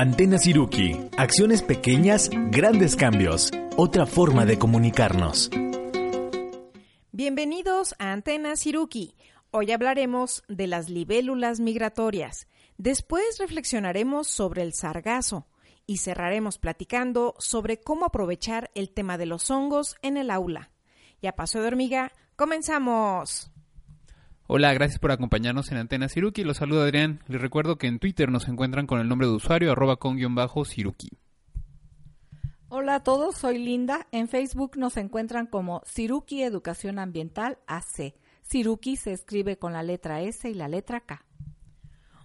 Antena Siruki. Acciones pequeñas, grandes cambios. Otra forma de comunicarnos. Bienvenidos a Antena Siruki. Hoy hablaremos de las libélulas migratorias. Después reflexionaremos sobre el sargazo y cerraremos platicando sobre cómo aprovechar el tema de los hongos en el aula. Y a paso de hormiga, comenzamos. Hola, gracias por acompañarnos en Antena Siruki. Los saluda Adrián. Les recuerdo que en Twitter nos encuentran con el nombre de usuario arroba con-siruki. Hola a todos, soy Linda. En Facebook nos encuentran como Siruki Educación Ambiental AC. Siruki se escribe con la letra S y la letra K.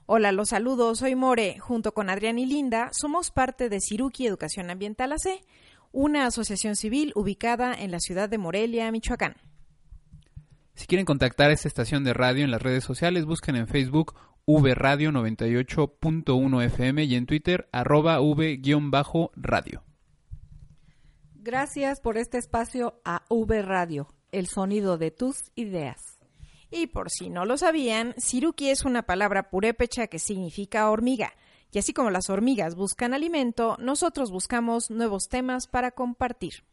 Hola, los saludos, soy More. Junto con Adrián y Linda somos parte de Siruki Educación Ambiental AC, una asociación civil ubicada en la ciudad de Morelia, Michoacán. Si quieren contactar a esta estación de radio en las redes sociales, busquen en Facebook V-Radio 98.1 FM y en Twitter arroba V-radio. Gracias por este espacio a V Radio, el sonido de tus ideas. Y por si no lo sabían, Siruki es una palabra purépecha que significa hormiga. Y así como las hormigas buscan alimento, nosotros buscamos nuevos temas para compartir.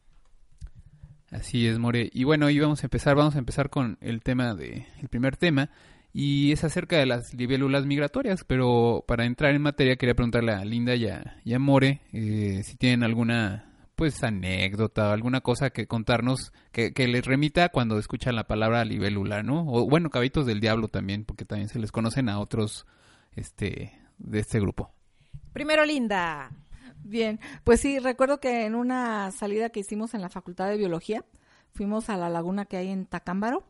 Así es, More. Y bueno, hoy vamos a empezar, vamos a empezar con el tema de, el primer tema, y es acerca de las libélulas migratorias, pero para entrar en materia quería preguntarle a Linda y a, More eh, si tienen alguna pues anécdota alguna cosa que contarnos que, que, les remita cuando escuchan la palabra libélula, ¿no? O bueno, cabitos del diablo también, porque también se les conocen a otros este de este grupo. Primero Linda. Bien, pues sí, recuerdo que en una salida que hicimos en la Facultad de Biología, fuimos a la laguna que hay en Tacámbaro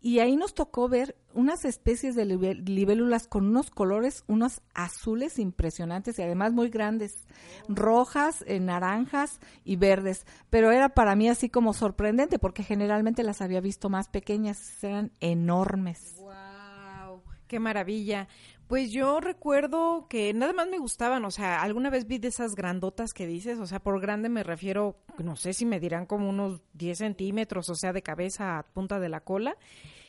y ahí nos tocó ver unas especies de libélulas con unos colores, unos azules impresionantes y además muy grandes, rojas, eh, naranjas y verdes. Pero era para mí así como sorprendente porque generalmente las había visto más pequeñas, eran enormes. ¡Wow! ¡Qué maravilla! Pues yo recuerdo que nada más me gustaban, o sea, alguna vez vi de esas grandotas que dices, o sea, por grande me refiero, no sé si me dirán como unos 10 centímetros, o sea, de cabeza a punta de la cola,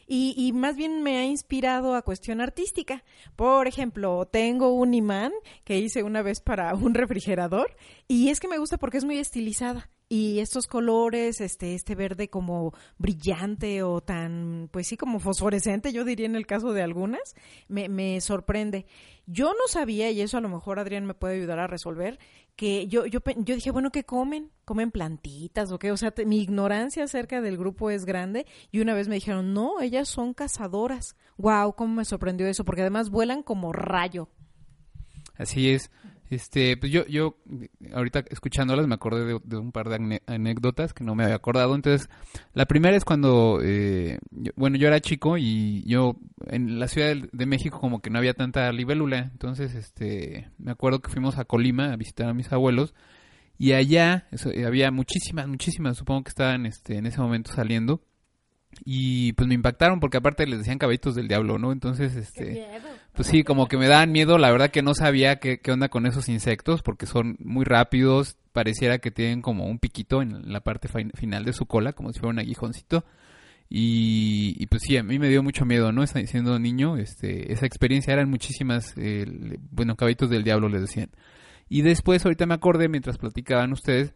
y, y, más bien me ha inspirado a cuestión artística. Por ejemplo, tengo un imán que hice una vez para un refrigerador y es que me gusta porque es muy estilizada y estos colores, este, este verde como brillante o tan, pues sí, como fosforescente, yo diría en el caso de algunas, me, me sorprende. Yo no sabía, y eso a lo mejor Adrián me puede ayudar a resolver, que yo, yo, yo dije, bueno, ¿qué comen? ¿Comen plantitas o qué? O sea, mi ignorancia acerca del grupo es grande y una vez me dijeron, no, ellas son cazadoras. Wow, cómo me sorprendió eso, porque además vuelan como rayo. Así es. Este, pues yo, yo ahorita escuchándolas me acordé de, un par de anécdotas que no me había acordado. Entonces, la primera es cuando, eh, bueno, yo era chico y yo en la Ciudad de, México como que no había tanta libélula. Entonces, este, me acuerdo que fuimos a Colima a visitar a mis abuelos y allá eh, había muchísimas, muchísimas, supongo que estaban este, en ese momento saliendo. Y pues me impactaron porque aparte les decían caballitos del diablo, ¿no? Entonces, este... Pues sí, como que me daban miedo, la verdad que no sabía qué, qué onda con esos insectos porque son muy rápidos, pareciera que tienen como un piquito en la parte final de su cola, como si fuera un aguijoncito. Y, pues sí, a mí me dio mucho miedo, ¿no? Siendo niño, este, esa experiencia eran muchísimas, eh, bueno, caballitos del diablo les decían. Y después, ahorita me acordé, mientras platicaban ustedes,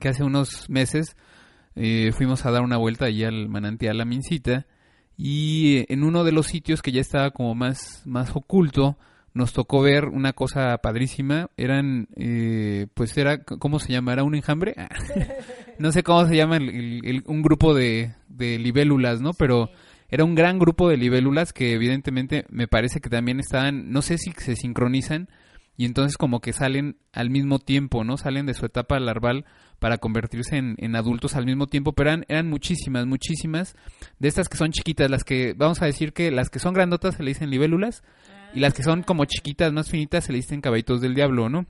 que hace unos meses eh, fuimos a dar una vuelta allí al manantial La Mincita y en uno de los sitios que ya estaba como más, más oculto, nos tocó ver una cosa padrísima. Eran, eh, pues era, ¿cómo se llama? ¿Era un enjambre? no sé cómo se llama un grupo de, de libélulas, ¿no? Pero era un gran grupo de libélulas que evidentemente me parece que también estaban, no sé si se sincronizan, y entonces como que salen al mismo tiempo, ¿no? Salen de su etapa larval para convertirse en, adultos al mismo tiempo, pero eran, eran, muchísimas, muchísimas de estas que son chiquitas, las que, vamos a decir que las que son grandotas se le dicen libélulas y las que son como chiquitas, más finitas, se le dicen caballitos del diablo, ¿no?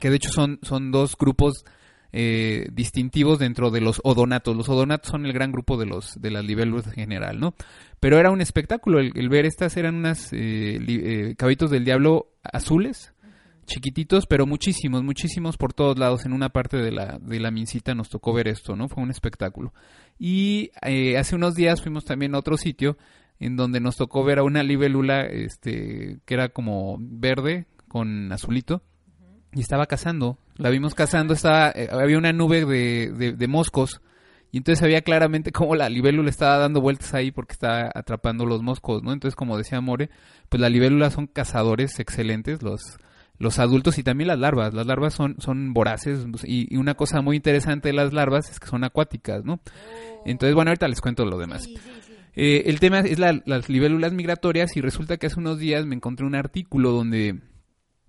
Que de hecho son, son dos grupos eh, distintivos dentro de los odonatos. Los odonatos son el gran grupo de los de las libélulas en general, ¿no? Pero era un espectáculo el, ver estas eran unas eh, eh, caballitos del diablo azules, chiquititos, pero muchísimos, muchísimos por todos lados. En una parte de la, de la mincita nos tocó ver esto, ¿no? Fue un espectáculo. Y eh, hace unos días fuimos también a otro sitio en donde nos tocó ver a una libélula este, que era como verde con azulito. y estaba cazando. La vimos cazando, estaba, eh, había una nube de, de, moscos y entonces se veía claramente cómo la libélula estaba dando vueltas ahí porque estaba atrapando los moscos, ¿no? Entonces, como decía More, pues las libélulas son cazadores excelentes, los, los adultos y también las larvas. Las larvas son, son voraces y, y una cosa muy interesante de las larvas es que son acuáticas, ¿no? Entonces, bueno, ahorita les cuento lo demás. Eh, el tema es la- las libélulas migratorias y resulta que hace unos días me encontré un artículo donde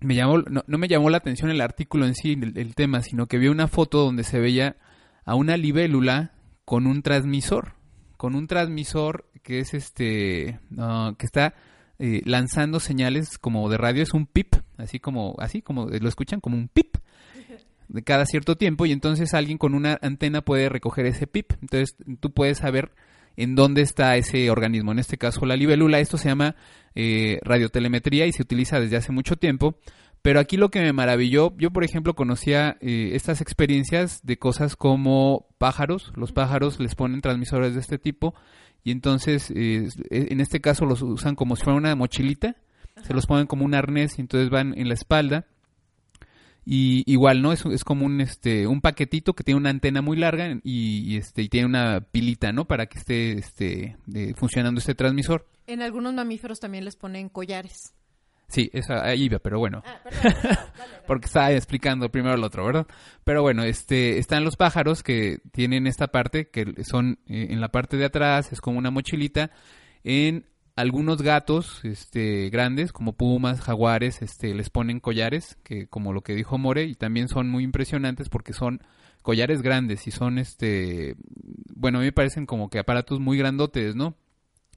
me llamó, no, no me llamó la atención el artículo en sí, el, el tema, sino que vi una foto donde se veía a una libélula con un transmisor, con un transmisor que es este, que está eh, lanzando señales como de radio, es un pip, así como, así como lo escuchan, como un pip de cada cierto tiempo y entonces alguien con una antena puede recoger ese pip. Entonces tú puedes saber en dónde está ese organismo. En este caso la libélula. Esto se llama eh, radiotelemetría y se utiliza desde hace mucho tiempo. Pero aquí lo que me maravilló, yo por ejemplo conocía eh, estas experiencias de cosas como pájaros. Los pájaros les ponen transmisores de este tipo y entonces eh, en este caso los usan como si fuera una mochilita. Se los ponen como un arnés y entonces van en la espalda y igual no es, es como un este un paquetito que tiene una antena muy larga y, y, este y tiene una pilita no para que esté este eh, funcionando este transmisor En algunos mamíferos también les ponen collares. Sí esa ahí iba pero bueno. Porque estaba explicando primero el otro verdad pero bueno este están los pájaros que tienen esta parte que son eh, en la parte de atrás es como una mochilita en algunos gatos este grandes como pumas jaguares este les ponen collares que como lo que dijo More y también son muy impresionantes porque son collares grandes y son este bueno a mí me parecen como que aparatos muy grandotes no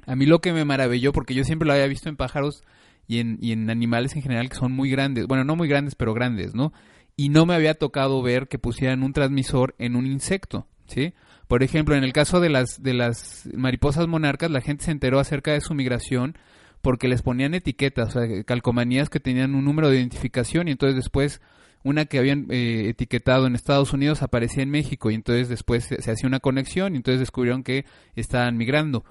a mí lo que me maravilló porque yo siempre lo había visto en pájaros y en, y en animales en general que son muy grandes bueno no muy grandes pero grandes no y no me había tocado ver que pusieran un transmisor en un insecto sí por ejemplo, en el caso de las, de las mariposas monarcas, la gente se enteró acerca de su migración porque les ponían etiquetas, o sea, calcomanías que tenían un número de identificación y entonces después una que habían eh, etiquetado en Estados Unidos aparecía en México y entonces después se, se hacía una conexión y entonces descubrieron que estaban migrando.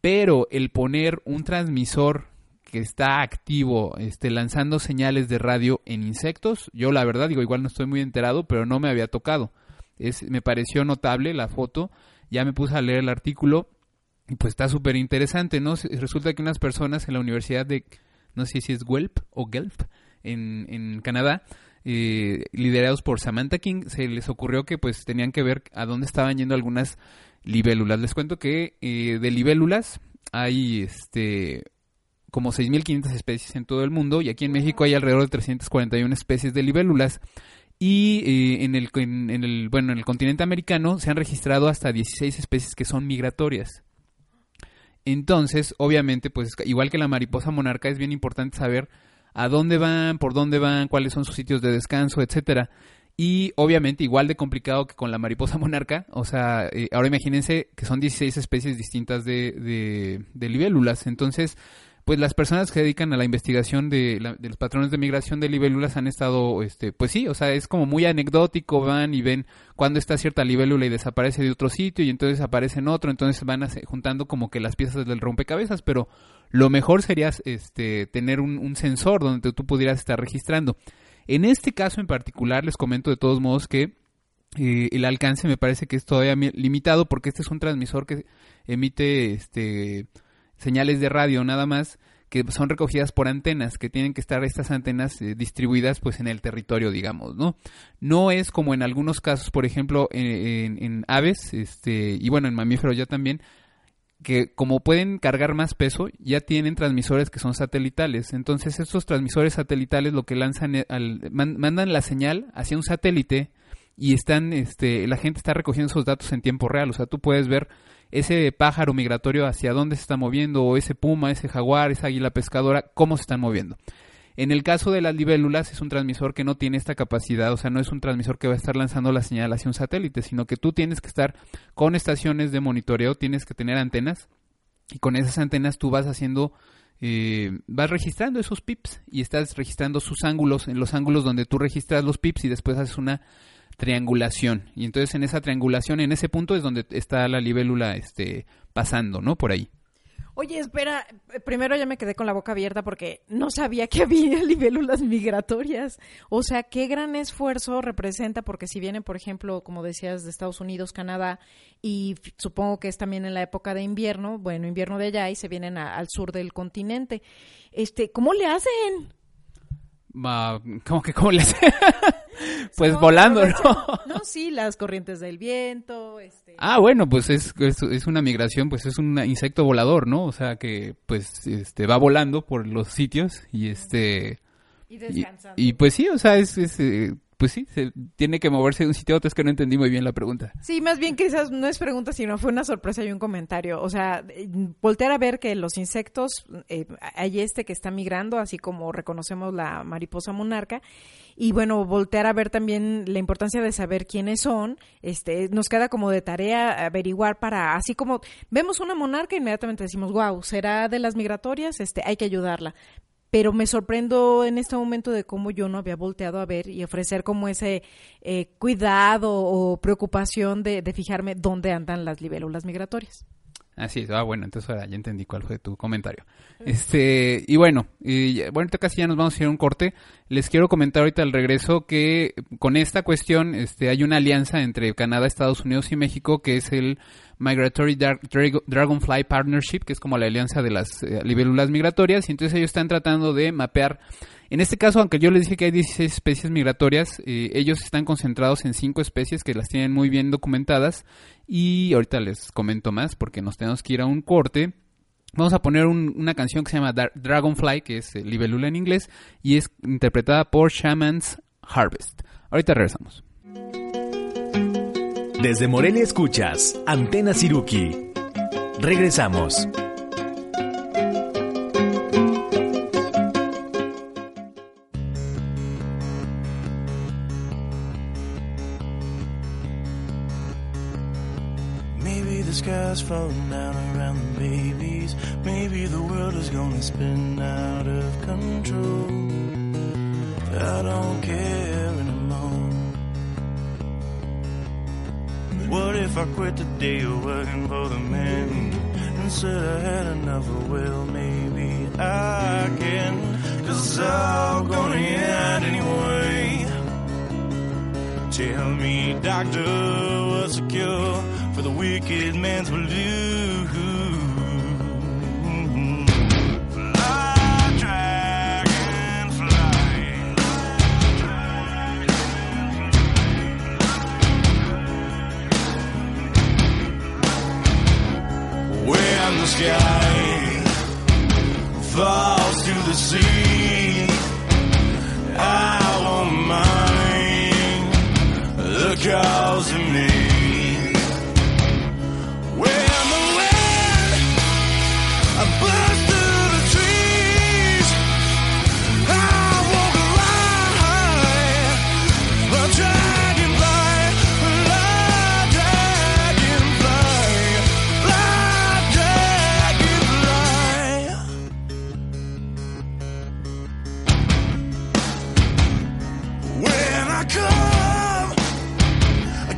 Pero el poner un transmisor que está activo, este, lanzando señales de radio en insectos, yo la verdad digo, igual no estoy muy enterado, pero no me había tocado es, me pareció notable la foto, ya me puse a leer el artículo y pues está súper interesante, ¿no? Resulta que unas personas en la Universidad de, no sé si es Guelph o Guelph, en, en Canadá, eh, liderados por Samantha King, se les ocurrió que pues tenían que ver a dónde estaban yendo algunas libélulas. Les cuento que eh, de libélulas hay este como 6.500 especies en todo el mundo y aquí en México hay alrededor de 341 especies de libélulas y eh, en, el, en, el, bueno, en el continente americano se han registrado hasta 16 especies que son migratorias. Entonces, obviamente, pues igual que la mariposa monarca, es bien importante saber a dónde van, por dónde van, cuáles son sus sitios de descanso, etcétera. Y obviamente igual de complicado que con la mariposa monarca, o sea, eh, ahora imagínense que son 16 especies distintas de, de libélulas. Entonces, pues las personas que dedican a la investigación de, la, de, los patrones de migración de libélulas han estado, este, pues sí, o sea, es como muy anecdótico, van y ven cuando está cierta libélula y desaparece de otro sitio y entonces aparece en otro, entonces van juntando como que las piezas del rompecabezas, pero lo mejor sería este, tener un, sensor donde tú pudieras estar registrando. En este caso en particular les comento de todos modos que eh, el alcance me parece que es todavía limitado porque este es un transmisor que emite este señales de radio nada más que son recogidas por antenas, que tienen que estar estas antenas eh, distribuidas pues en el territorio, digamos, ¿no? No es como en algunos casos, por ejemplo, en, en, aves, este, y bueno, en mamíferos ya también, que como pueden cargar más peso, ya tienen transmisores que son satelitales. Entonces, estos transmisores satelitales lo que lanzan, al, man, mandan la señal hacia un satélite y están, este, la gente está recogiendo esos datos en tiempo real. O sea, tú puedes ver ese pájaro migratorio hacia dónde se está moviendo, o ese puma, ese jaguar, esa águila pescadora, cómo se están moviendo. En el caso de las libélulas es un transmisor que no tiene esta capacidad, o sea, no es un transmisor que va a estar lanzando la señal hacia un satélite, sino que tú tienes que estar con estaciones de monitoreo, tienes que tener antenas y con esas antenas tú vas haciendo, eh, vas registrando esos pips y estás registrando sus ángulos, en los ángulos donde tú registras los pips y después haces una triangulación. Y entonces en esa triangulación, en ese punto es donde está la libélula este, pasando, ¿no? Por ahí. Oye, espera, primero ya me quedé con la boca abierta porque no sabía que había libélulas migratorias. O sea, qué gran esfuerzo representa porque si vienen, por ejemplo, como decías, de Estados Unidos, Canadá, y supongo que es también en la época de invierno, bueno, invierno de allá, y se vienen al sur del continente. Este, ¿cómo le hacen? ¿Cómo que cómo le hacen? pues volando, ¿no? No, sí, las corrientes del viento. Este... Ah, bueno, pues es, es, una migración, pues es un insecto volador, ¿no? O sea que pues este va volando por los sitios y este... Y descansando. Y, pues sí, o sea, es, es eh, pues sí, se tiene que moverse de un sitio a otro. Es que no entendí muy bien la pregunta. Sí, más bien quizás no es pregunta, sino fue una sorpresa y un comentario. O sea, voltear a ver que los insectos, eh, hay este que está migrando, así como reconocemos la mariposa monarca. Y bueno, voltear a ver también la importancia de saber quiénes son. Este, nos queda como de tarea averiguar para, así como vemos una monarca, inmediatamente decimos, wow, será de las migratorias, este, hay que ayudarla pero me sorprendo en este momento de cómo yo no había volteado a ver y ofrecer como ese eh, cuidado o preocupación de, de, fijarme dónde andan las libélulas migratorias. Así es, ah, bueno, entonces ahora ya entendí cuál fue tu comentario. Este, y bueno, y, bueno, casi ya nos vamos a ir a un corte. Les quiero comentar ahorita al regreso que con esta cuestión este, hay una alianza entre Canadá, Estados Unidos y México que es el Migratory Dragonfly Partnership, que es como la alianza de las eh, libélulas migratorias, y entonces ellos están tratando de mapear, en este caso, aunque yo les dije que hay 16 especies migratorias, eh, ellos están concentrados en 5 especies que las tienen muy bien documentadas, y ahorita les comento más porque nos tenemos que ir a un corte. Vamos a poner una canción que se llama Dragonfly, que es eh, libélula en inglés, y es interpretada por Shaman's Harvest. Ahorita regresamos. Desde Morelia escuchas Antena Siruki. Regresamos. Falling down around the babies. Maybe the world is gonna spin out of control. I don't care anymore. What if I quit the day of working for the men? and said I had enough of, well, maybe I can, cause it's all gonna end anyway. Tell me, doctor, naked man's will. Come,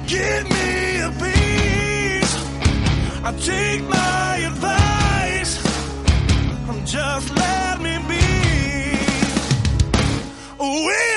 give me a piece. I take my advice. Just let me be. When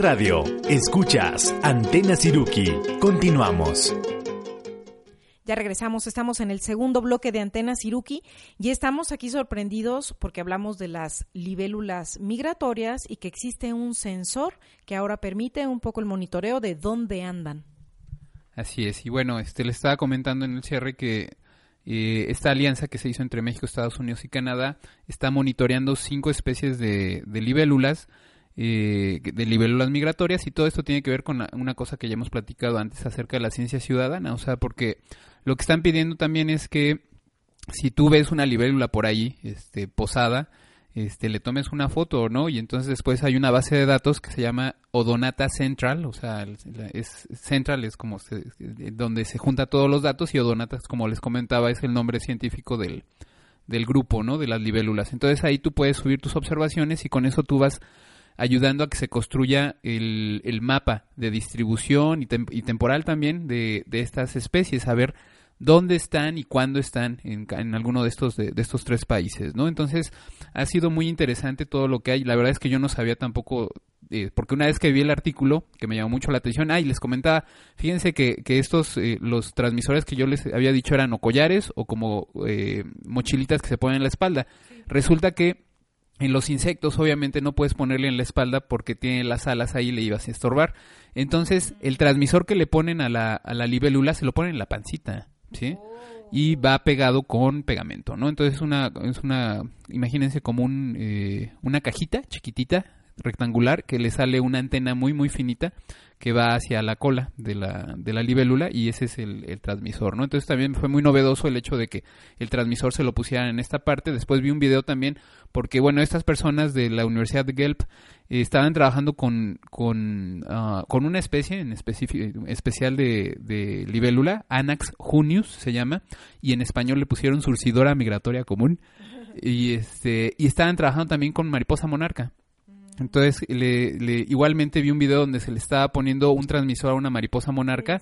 Radio, escuchas Antena Siruki. Continuamos. Ya regresamos, estamos en el segundo bloque de Antena Siruki y estamos aquí sorprendidos porque hablamos de las libélulas migratorias y que existe un sensor que ahora permite un poco el monitoreo de dónde andan. Así es, y bueno, este le estaba comentando en el cierre que eh, esta alianza que se hizo entre México, Estados Unidos y Canadá está monitoreando cinco especies de, de libélulas, eh, de libélulas migratorias, y todo esto tiene que ver con una cosa que ya hemos platicado antes acerca de la ciencia ciudadana, o sea, porque lo que están pidiendo también es que si tú ves una libélula por ahí, este, posada, este, le tomes una foto, ¿no? Y entonces después hay una base de datos que se llama Odonata Central, o sea, es Central es como se- donde se junta todos los datos y Odonata, como les comentaba, es el nombre científico del, del grupo, ¿no? De las libélulas. Entonces ahí tú puedes subir tus observaciones y con eso tú vas ayudando a que se construya el, el mapa de distribución y, tem- y temporal también de, de estas especies, a ver dónde están y cuándo están en, en alguno de estos de, de estos tres países, ¿no? Entonces ha sido muy interesante todo lo que hay. La verdad es que yo no sabía tampoco, eh, porque una vez que vi el artículo que me llamó mucho la atención, ay, les comentaba, fíjense que, que estos eh, los transmisores que yo les había dicho eran o collares o como eh, mochilitas que se ponen en la espalda. Resulta que en los insectos, obviamente, no puedes ponerle en la espalda porque tiene las alas ahí y le ibas a estorbar. Entonces, el transmisor que le ponen a la, a la libélula se lo ponen en la pancita, ¿sí? Y va pegado con pegamento, ¿no? Entonces, es una, es una imagínense como un, eh, una cajita chiquitita, rectangular, que le sale una antena muy, muy finita que va hacia la cola de la, de la libélula y ese es el, transmisor, ¿no? Entonces también fue muy novedoso el hecho de que el transmisor se lo pusieran en esta parte. Después vi un video también porque, bueno, estas personas de la Universidad de Guelph eh, estaban trabajando con, con, ah, con una especie en especial de, de libélula, Anax junius se llama, y en español le pusieron surcidora migratoria común. Y, este, y estaban trabajando también con mariposa monarca. Entonces, le, le- igualmente vi un video donde se le estaba poniendo un transmisor a una mariposa monarca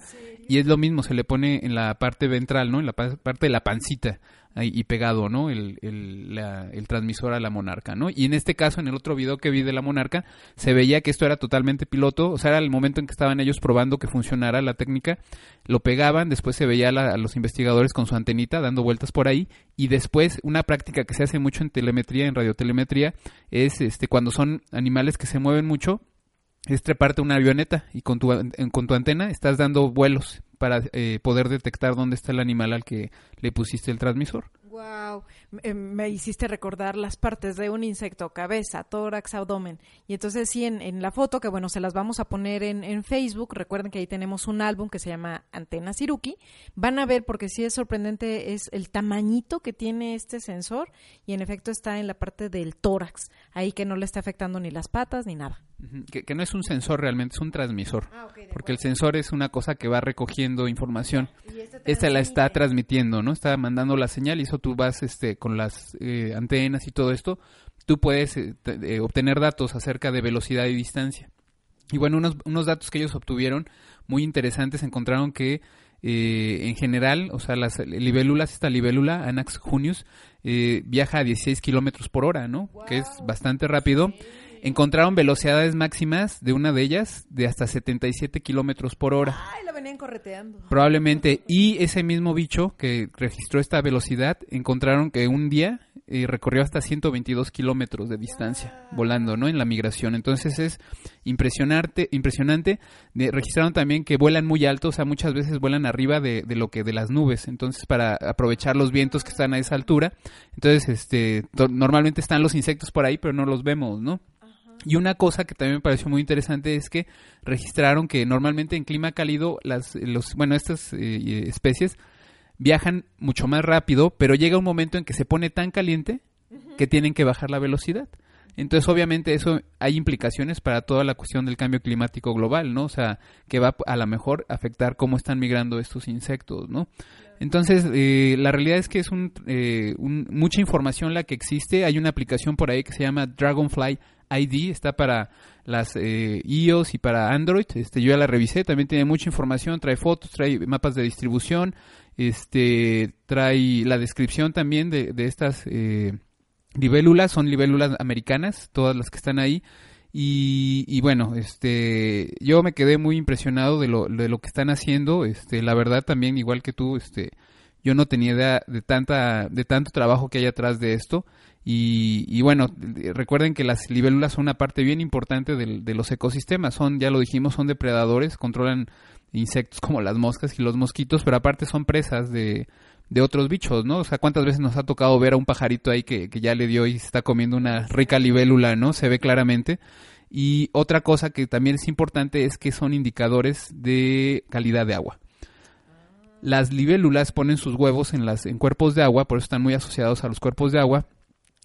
y es lo mismo, se le pone en la parte ventral, ¿no? En la pa- parte de la pancita y pegado, ¿no? El, el, transmisor a la monarca, ¿no? Y en este caso, en el otro video que vi de la monarca, se veía que esto era totalmente piloto, o sea, era el momento en que estaban ellos probando que funcionara la técnica, lo pegaban, después se veía a, la- a los investigadores con su antenita dando vueltas por ahí y después una práctica que se hace mucho en telemetría, en radiotelemetría, es este cuando son animales que se mueven mucho, es treparte una avioneta y con tu, con tu antena estás dando vuelos para eh, poder detectar dónde está el animal al que le pusiste el transmisor. Wow, me hiciste recordar las partes de un insecto, cabeza, tórax, abdomen. Y entonces sí, en, en la foto, que bueno, se las vamos a poner en, en Facebook, recuerden que ahí tenemos un álbum que se llama Antena Siruki, van a ver porque sí es sorprendente, es el tamañito que tiene este sensor y en efecto está en la parte del tórax, ahí que no le está afectando ni las patas ni nada. Que, que no es un sensor realmente, es un transmisor. Ah, Porque el sensor es una cosa que va recogiendo información. Y este Esta la está transmitiendo, ¿no? Está mandando la señal y eso tú vas este, con las eh, antenas y todo esto. Tú puedes eh, eh, obtener datos acerca de velocidad y distancia. Y bueno, unos, unos datos que ellos obtuvieron muy interesantes encontraron que eh, en general, o sea, las libélulas, esta libélula, Anax junius, eh, viaja a 16 kilómetros por hora, ¿no? Que es bastante rápido. Encontraron velocidades máximas de una de ellas de hasta 77 kilómetros por hora. Ay, la venían correteando. Probablemente. Y ese mismo bicho que registró esta velocidad, encontraron que un día eh, recorrió hasta 122 kilómetros de distancia volando, ¿no? En la migración. Entonces es impresionante. impresionante. De- registraron también que vuelan muy alto, o sea, muchas veces vuelan arriba de, de lo que de las nubes. Entonces para aprovechar los vientos que están a esa altura. Entonces, este, normalmente están los insectos por ahí, pero no los vemos, ¿no? Y una cosa que también me pareció muy interesante es que registraron que normalmente en clima cálido las los bueno estas eh, especies viajan mucho más rápido, pero llega un momento en que se pone tan caliente que tienen que bajar la velocidad. Entonces, obviamente, eso hay implicaciones para toda la cuestión del cambio climático global, ¿no? O sea, que va a lo mejor afectar cómo están migrando estos insectos, ¿no? Entonces, eh, la realidad es que es un, eh, un- mucha información la que existe. Hay una aplicación por ahí que se llama Dragonfly ID, está para las eh, iOS y para Android. Este, yo ya la revisé, también tiene mucha información, trae fotos, trae mapas de distribución, este, trae la descripción también de, de estas eh, libélulas, son libélulas americanas, todas las que están ahí. Y, y bueno, este, yo me quedé muy impresionado de lo, de lo que están haciendo. Este, la verdad también, igual que tú, este, yo no tenía idea de tanta, de tanto trabajo que hay atrás de esto. Y, y bueno, recuerden que las libélulas son una parte bien importante del- de los ecosistemas. Son, ya lo dijimos, son depredadores, controlan insectos como las moscas y los mosquitos, pero aparte son presas de, de otros bichos, ¿no? O sea, ¿cuántas veces nos ha tocado ver a un pajarito ahí que, que ya le dio y se está comiendo una rica libélula, ¿no? Se ve claramente. Y otra cosa que también es importante es que son indicadores de calidad de agua. Las libélulas ponen sus huevos en, las, en cuerpos de agua, por eso están muy asociados a los cuerpos de agua.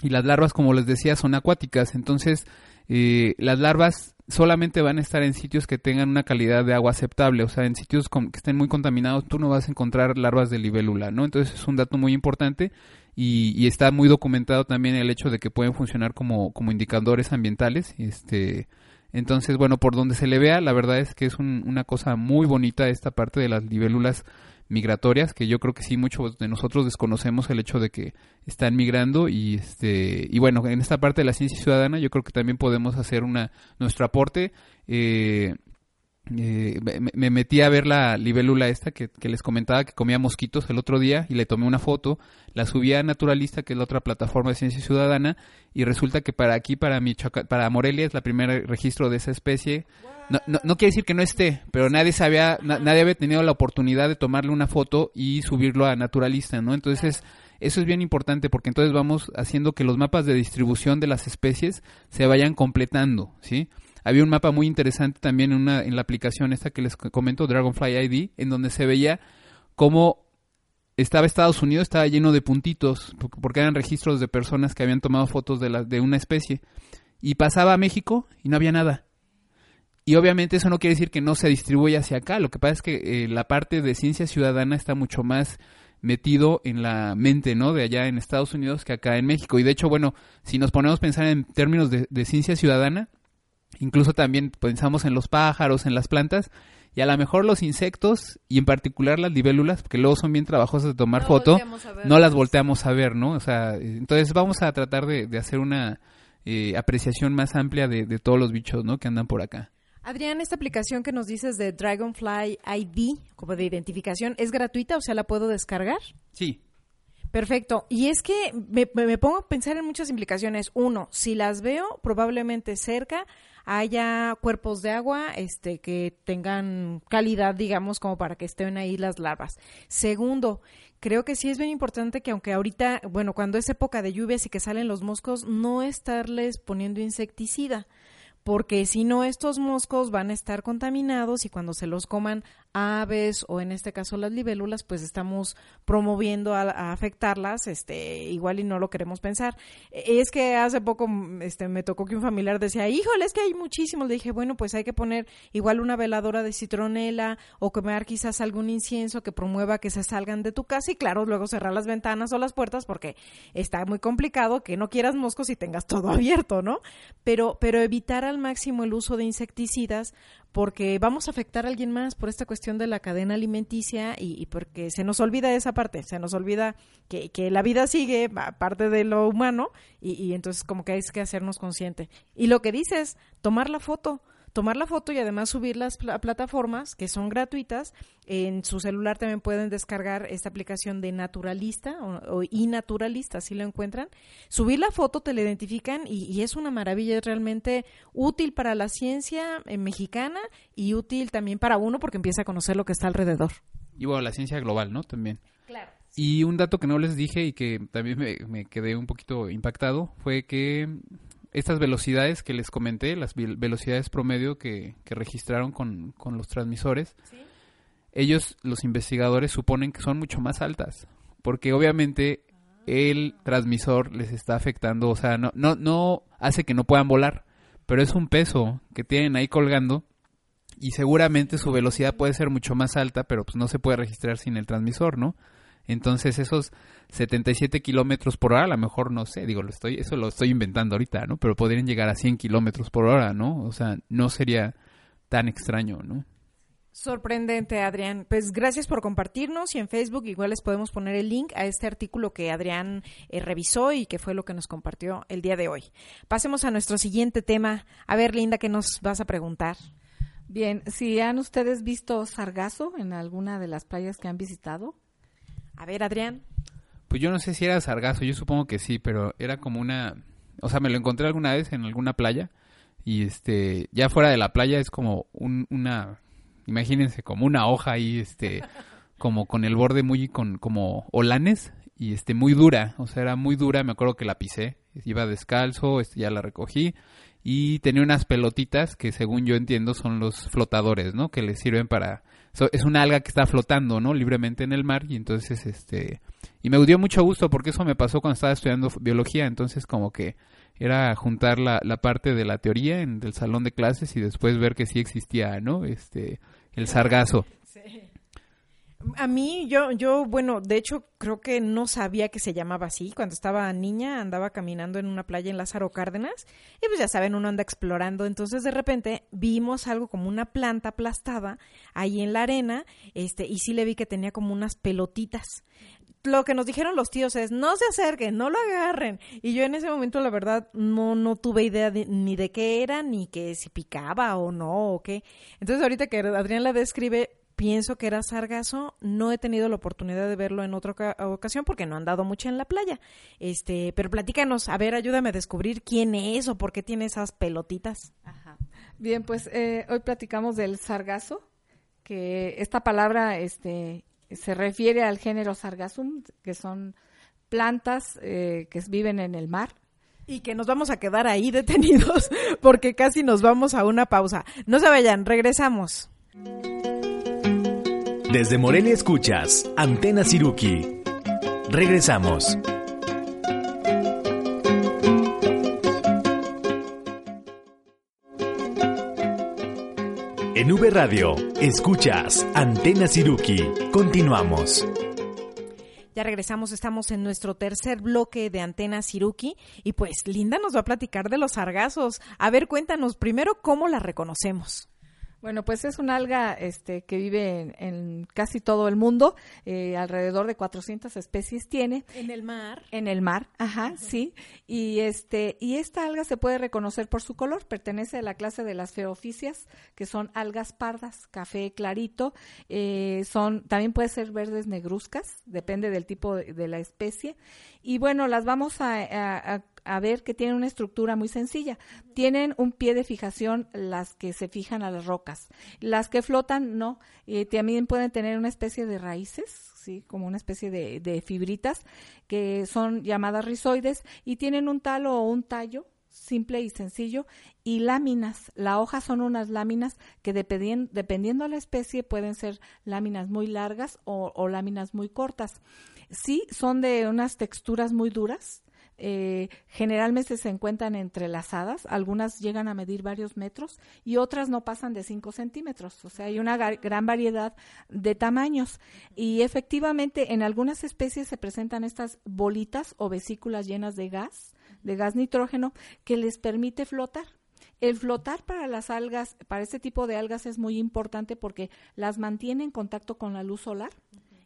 Y las larvas, como les decía, son acuáticas. Entonces, eh, las larvas solamente van a estar en sitios que tengan una calidad de agua aceptable. O sea, en sitios con- que estén muy contaminados, tú no vas a encontrar larvas de libélula, ¿no? Entonces, es un dato muy importante. Y, y está muy documentado también el hecho de que pueden funcionar como, como indicadores ambientales. Este, entonces, bueno, por donde se le vea, la verdad es que es un- una cosa muy bonita esta parte de las libélulas migratorias, que yo creo que sí muchos de nosotros desconocemos el hecho de que están migrando y este y bueno, en esta parte de la ciencia ciudadana yo creo que también podemos hacer una nuestro aporte eh, eh, me, me metí a ver la libélula esta que, les comentaba que comía mosquitos el otro día y le tomé una foto, la subí a Naturalista, que es la otra plataforma de ciencia ciudadana, y resulta que para aquí, para para Morelia es la primera registro de esa especie. No, no, quiere decir que no esté, pero nadie sabía, na- nadie había tenido la oportunidad de tomarle una foto y subirlo a Naturalista, ¿no? Entonces, eso es bien importante porque entonces vamos haciendo que los mapas de distribución de las especies se vayan completando, ¿sí? Había un mapa muy interesante también en, una, en la aplicación esta que les comento, Dragonfly ID, en donde se veía cómo estaba Estados Unidos, estaba lleno de puntitos, por- porque eran registros de personas que habían tomado fotos de, la, de una especie. Y pasaba a México y no había nada. Y obviamente eso no quiere decir que no se distribuya hacia acá. Lo que pasa es que eh, la parte de ciencia ciudadana está mucho más metido en la mente, ¿no? De allá en Estados Unidos que acá en México. Y de hecho, bueno, si nos ponemos a pensar en términos de, de ciencia ciudadana, incluso también pensamos en los pájaros, en las plantas, y a lo mejor los insectos, y en particular las libélulas, porque luego son bien trabajosas de tomar No foto, no las volteamos a ver, ¿no? O sea, entonces vamos a tratar de, de hacer una eh, apreciación más amplia de, de todos los bichos, ¿no? Que andan por acá. Adrián, esta aplicación que nos dices de Dragonfly ID, como de identificación, ¿es gratuita? O sea, ¿la puedo descargar? Sí, Perfecto. Y es que me, pongo a pensar en muchas implicaciones. Uno, si las veo, probablemente cerca haya cuerpos de agua este, que tengan calidad, digamos, como para que estén ahí las larvas. Segundo, creo que sí es bien importante que aunque ahorita, bueno, cuando es época de lluvias y que salen los moscos, no estarles poniendo insecticida porque si no estos moscos van a estar contaminados y cuando se los coman aves o en este caso las libélulas, pues estamos promoviendo a, afectarlas, este, igual y no lo queremos pensar. E- Es que hace poco este, me tocó que un familiar decía, híjole, es que hay muchísimos. Le dije, bueno, pues hay que poner igual una veladora de citronela o quemar quizás algún incienso que promueva que se salgan de tu casa y claro, luego cerrar las ventanas o las puertas porque está muy complicado que no quieras moscos y tengas todo abierto, ¿no? Pero, pero evitar al máximo el uso de insecticidas porque vamos a afectar a alguien más por esta cuestión de la cadena alimenticia y, y porque se nos olvida esa parte, se nos olvida que, que la vida sigue, aparte de lo humano, y, y entonces como que hay que hacernos consciente. Y lo que dices, tomar la foto, tomar la foto y además subir las pla- plataformas que son gratuitas. En su celular también pueden descargar esta aplicación de Naturalista o, o iNaturalista, si lo encuentran. Subir la foto, te la identifican y, y es una maravilla, es realmente útil para la ciencia eh, mexicana y útil también para uno porque empieza a conocer lo que está alrededor. y bueno, la ciencia global, ¿no? También. Claro. Y un dato que no les dije y que también me, me quedé un poquito impactado fue que estas velocidades que les comenté, las velocidades promedio que, que registraron con, con los transmisores, ellos, los investigadores, suponen que son mucho más altas, porque obviamente el transmisor les está afectando, o sea, no, no, no hace que no puedan volar, pero es un peso que tienen ahí colgando y seguramente su velocidad puede ser mucho más alta, pero pues no se puede registrar sin el transmisor, ¿no? Entonces esos 77 kilómetros por hora, a lo mejor no sé, digo, lo estoy, eso lo estoy inventando ahorita, ¿no? Pero podrían llegar a 100 kilómetros por hora, ¿no? O sea, no sería tan extraño, ¿no? Sorprendente, Adrián. Pues gracias por compartirnos y en Facebook igual les podemos poner el link a este artículo que Adrián eh, revisó y que fue lo que nos compartió el día de hoy. Pasemos a nuestro siguiente tema. A ver, Linda, ¿qué nos vas a preguntar? Bien, si han ustedes visto sargazo en alguna de las playas que han visitado. A ver, Adrián. Pues yo no sé si era sargazo, yo supongo que sí, pero era como una... O sea, me lo encontré alguna vez en alguna playa y este, ya fuera de la playa es como un, una imagínense como una hoja ahí, este, como con el borde muy, con, como olanes y este, muy dura, o sea, era muy dura, me acuerdo que la pisé, iba descalzo, este, ya la recogí y tenía unas pelotitas que según yo entiendo son los flotadores, ¿no? Que les sirven para es una alga que está flotando, ¿no? Libremente en el mar y entonces este y me dio mucho gusto porque eso me pasó cuando estaba estudiando biología, entonces como que era juntar la, la parte de la teoría en el salón de clases y después ver que sí existía, ¿no? Este el sargazo. A mí, yo, yo, bueno, de hecho, creo que no sabía que se llamaba así. Cuando estaba niña, andaba caminando en una playa en Lázaro Cárdenas. Y pues ya saben, uno anda explorando. Entonces, de repente, vimos algo como una planta aplastada ahí en la arena. Este, y sí le vi que tenía como unas pelotitas. Lo que nos dijeron los tíos es, no se acerquen, no lo agarren. Y yo en ese momento, la verdad, no, no tuve idea ni de qué era, ni que si picaba o no, o qué. Entonces, ahorita que Adrián la describe, pienso que era sargazo. No he tenido la oportunidad de verlo en otra ocasión porque no han dado mucho en la playa. Este, pero platícanos, a ver, ayúdame a descubrir quién es o por qué tiene esas pelotitas. Ajá. Bien, pues eh, hoy platicamos del sargazo, que esta palabra este, se refiere al género sargassum, que son plantas eh, que viven en el mar. Y que nos vamos a quedar ahí detenidos porque casi nos vamos a una pausa. No se vayan, regresamos. Desde Morelia escuchas Antena Siruki. Regresamos. En V Radio, escuchas Antena Siruki. Continuamos. Ya regresamos, estamos en nuestro tercer bloque de Antena Siruki y pues Linda nos va a platicar de los sargazos. A ver, cuéntanos primero cómo la reconocemos. Bueno, pues es una alga este, que vive en, casi todo el mundo, eh, alrededor de 400 especies tiene. En el mar. En el mar, ajá, sí. Y este y esta alga se puede reconocer por su color, pertenece a la clase de las feoficias, que son algas pardas, café clarito, eh, son también puede ser verdes negruzcas, depende del tipo de, la especie. Y bueno, las vamos a a ver que tienen una estructura muy sencilla. Tienen un pie de fijación las que se fijan a las rocas. Las que flotan, no. y también pueden tener una especie de raíces, ¿sí? como una especie de, de fibritas, que son llamadas rizoides y tienen un talo o un tallo simple y sencillo y láminas. La hoja son unas láminas que dependiendo, dependiendo de la especie pueden ser láminas muy largas o, o, láminas muy cortas. Sí, son de unas texturas muy duras, eh, generalmente se encuentran entrelazadas, algunas llegan a medir varios metros y otras no pasan de 5 centímetros, o sea, hay una gran variedad de tamaños y efectivamente en algunas especies se presentan estas bolitas o vesículas llenas de gas, de gas nitrógeno, que les permite flotar. El flotar para las algas, para este tipo de algas es muy importante porque las mantiene en contacto con la luz solar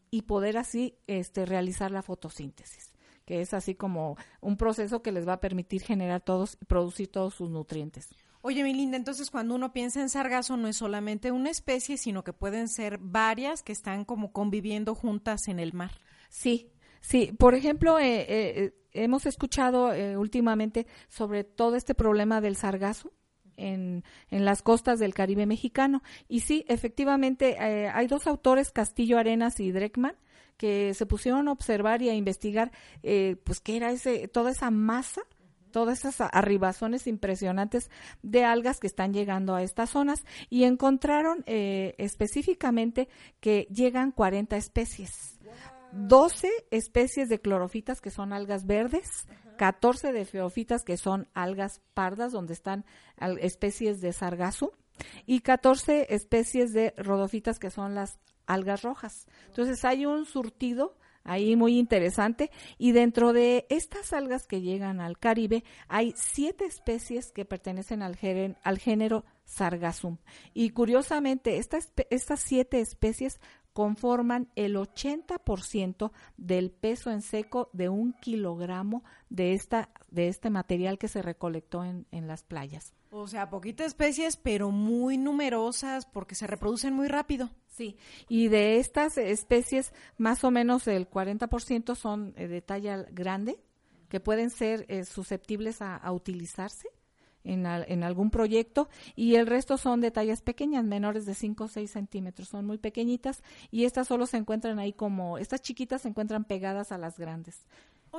y poder así este, realizar la fotosíntesis que es así como un proceso que les va a permitir generar todos, producir todos sus nutrientes. Oye, mi linda, entonces cuando uno piensa en sargazo no es solamente una especie, sino que pueden ser varias que están como conviviendo juntas en el mar. Sí, sí. Por ejemplo, eh, eh, eh, hemos escuchado últimamente sobre todo este problema del sargazo. En, en, las costas del Caribe mexicano. Y sí, efectivamente, hay dos autores, Castillo Arenas y Dreckman, que se pusieron a observar y a investigar, eh, pues, qué era ese, toda esa masa todas esas arribazones impresionantes de algas que están llegando a estas zonas y encontraron eh, específicamente que llegan 40 especies. 12 especies de clorofitas que son algas verdes, 14 de feofitas que son algas pardas donde están especies de sargazo y 14 especies de rodofitas que son las algas rojas. Entonces hay un surtido ahí muy interesante. Y dentro de estas algas que llegan al Caribe, hay siete especies que pertenecen al, género, Sargassum. Y curiosamente, estas siete especies conforman el 80% del peso en seco de un kilogramo de, esta, de este material que se recolectó en, en las playas. O sea, poquitas especies, pero muy numerosas porque se reproducen muy rápido. Sí, y de estas especies, más o menos el 40% son eh, de talla grande, que pueden ser eh, susceptibles a, a utilizarse en, al- en algún proyecto y el resto son de tallas pequeñas, menores de 5 o 6 centímetros, son muy pequeñitas y estas solo se encuentran ahí como, estas chiquitas se encuentran pegadas a las grandes.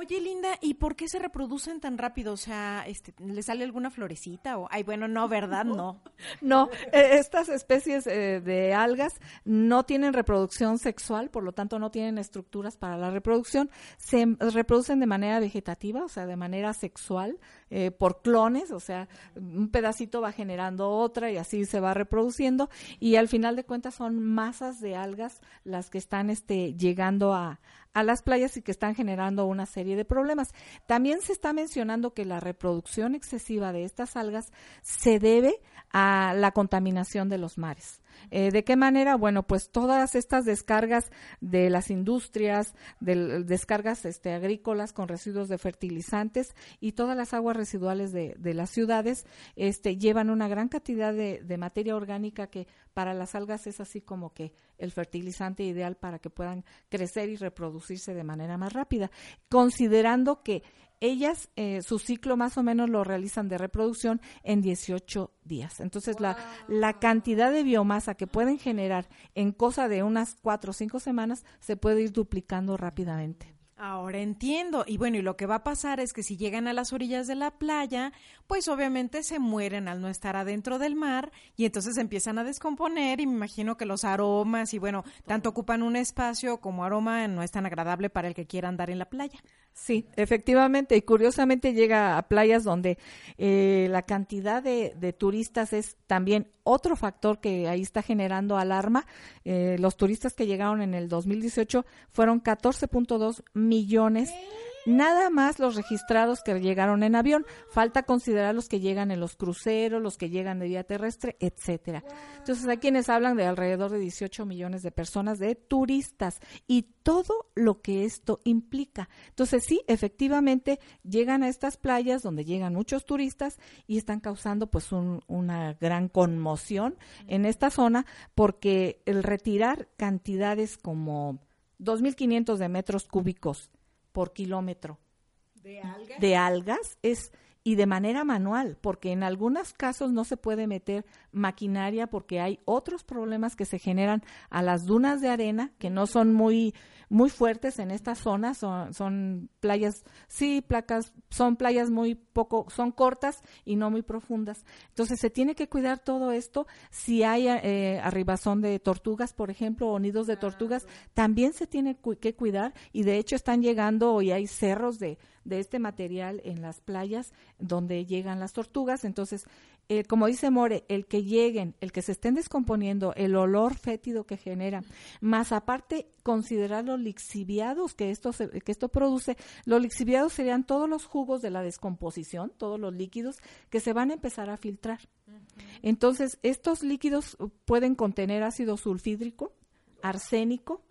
Oye, Linda, ¿y por qué se reproducen tan rápido? O sea, este, ¿le sale alguna florecita? O, ay, bueno, no, ¿verdad? No. No, eh, estas especies eh, de algas no tienen reproducción sexual, por lo tanto no tienen estructuras para la reproducción. Se reproducen de manera vegetativa, o sea, de manera sexual, eh, por clones, o sea, un pedacito va generando otra y así se va reproduciendo. Y al final de cuentas son masas de algas las que están este, llegando a, a las playas y que están generando una serie de problemas. También se está mencionando que la reproducción excesiva de estas algas se debe a la contaminación de los mares. Eh, ¿De qué manera? Bueno, pues todas estas descargas de las industrias, de, descargas este, agrícolas con residuos de fertilizantes y todas las aguas residuales de, las ciudades este, llevan una gran cantidad de materia orgánica que para las algas es así como que el fertilizante ideal para que puedan crecer y reproducirse de manera más rápida, considerando que ellas eh, su ciclo más o menos lo realizan de reproducción en 18 días. Entonces la, la cantidad de biomasa que pueden generar en cosa de unas cuatro o cinco semanas se puede ir duplicando rápidamente. Ahora entiendo. Y bueno, y lo que va a pasar es que si llegan a las orillas de la playa, pues obviamente se mueren al no estar adentro del mar y entonces empiezan a descomponer y me imagino que los aromas y bueno, tanto ocupan un espacio como aroma no es tan agradable para el que quiera andar en la playa. Sí, efectivamente, y curiosamente llega a playas donde eh, la cantidad de, de turistas es también otro factor que ahí está generando alarma. Eh, los turistas que llegaron en el 2018 fueron 14.2 millones. Nada más los registrados que llegaron en avión. Falta considerar los que llegan en los cruceros, los que llegan de vía terrestre, etcétera. Entonces hay quienes hablan de alrededor de 18 millones de personas de turistas y todo lo que esto implica. Entonces sí, efectivamente llegan a estas playas donde llegan muchos turistas y están causando pues un- una gran conmoción en esta zona porque el retirar cantidades como 2.500 de metros cúbicos por kilómetro. De algas es y de manera manual, porque en algunos casos no se puede meter maquinaria porque hay otros problemas que se generan a las dunas de arena que no son muy muy fuertes en esta zona, son, son playas, sí, placas, son playas muy poco, son cortas y no muy profundas. Entonces se tiene que cuidar todo esto. Si hay eh, arribazón de tortugas, por ejemplo, o nidos de tortugas, también se tiene cu- que cuidar y de hecho están llegando y hay cerros de, de este material en las playas donde llegan las tortugas. Entonces, eh, como dice More, el que lleguen, el que se estén descomponiendo, el olor fétido que genera, más aparte considerar los lixiviados que esto, se- que esto produce, los lixiviados serían todos los jugos de la descomposición, todos los líquidos que se van a empezar a filtrar. Entonces, estos líquidos pueden contener ácido sulfídrico, arsénico,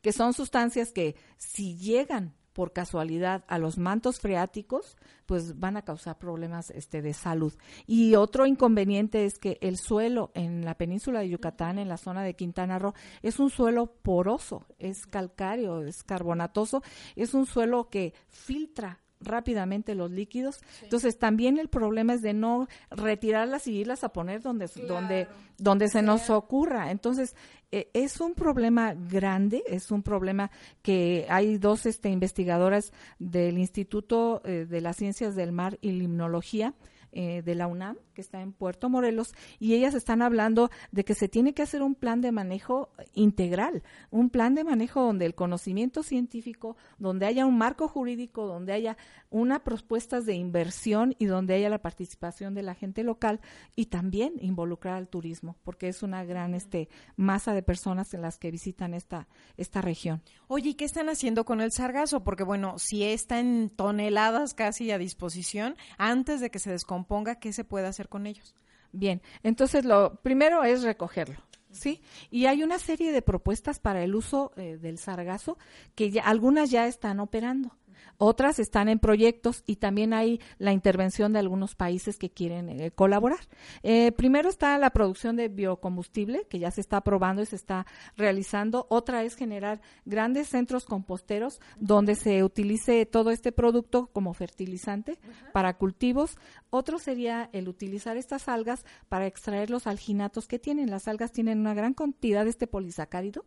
que son sustancias que si llegan por casualidad a los mantos freáticos, pues van a causar problemas este, de salud. Y otro inconveniente es que el suelo en la península de Yucatán, en la zona de Quintana Roo, es un suelo poroso, es calcáreo, es carbonatoso, es un suelo que filtra rápidamente los líquidos. Entonces también el problema es de no retirarlas y irlas a poner donde donde donde se nos ocurra. Entonces eh, es un problema grande, es un problema que hay dos este investigadoras del Instituto eh, de las Ciencias del Mar y Limnología eh, de la UNAM, que está en Puerto Morelos, y ellas están hablando de que se tiene que hacer un plan de manejo integral, un plan de manejo donde el conocimiento científico, donde haya un marco jurídico, donde haya una propuestas de inversión y donde haya la participación de la gente local y también involucrar al turismo, porque es una gran este masa de personas en las que visitan esta esta región. Oye, ¿y qué están haciendo con el sargazo? Porque bueno, si está en toneladas casi a disposición, antes de que se descomponga, ¿qué se puede hacer con ellos? Bien, entonces lo primero es recogerlo. ¿sí? Y hay una serie de propuestas para el uso eh, del sargazo que ya, algunas ya están operando. Otras están en proyectos y también hay la intervención de algunos países que quieren eh, colaborar. Eh, primero está la producción de biocombustible, que ya se está probando y se está realizando. Otra es generar grandes centros composteros donde se utilice todo este producto como fertilizante para cultivos. Otro sería el utilizar estas algas para extraer los alginatos que tienen. Las algas tienen una gran cantidad de este polisacárido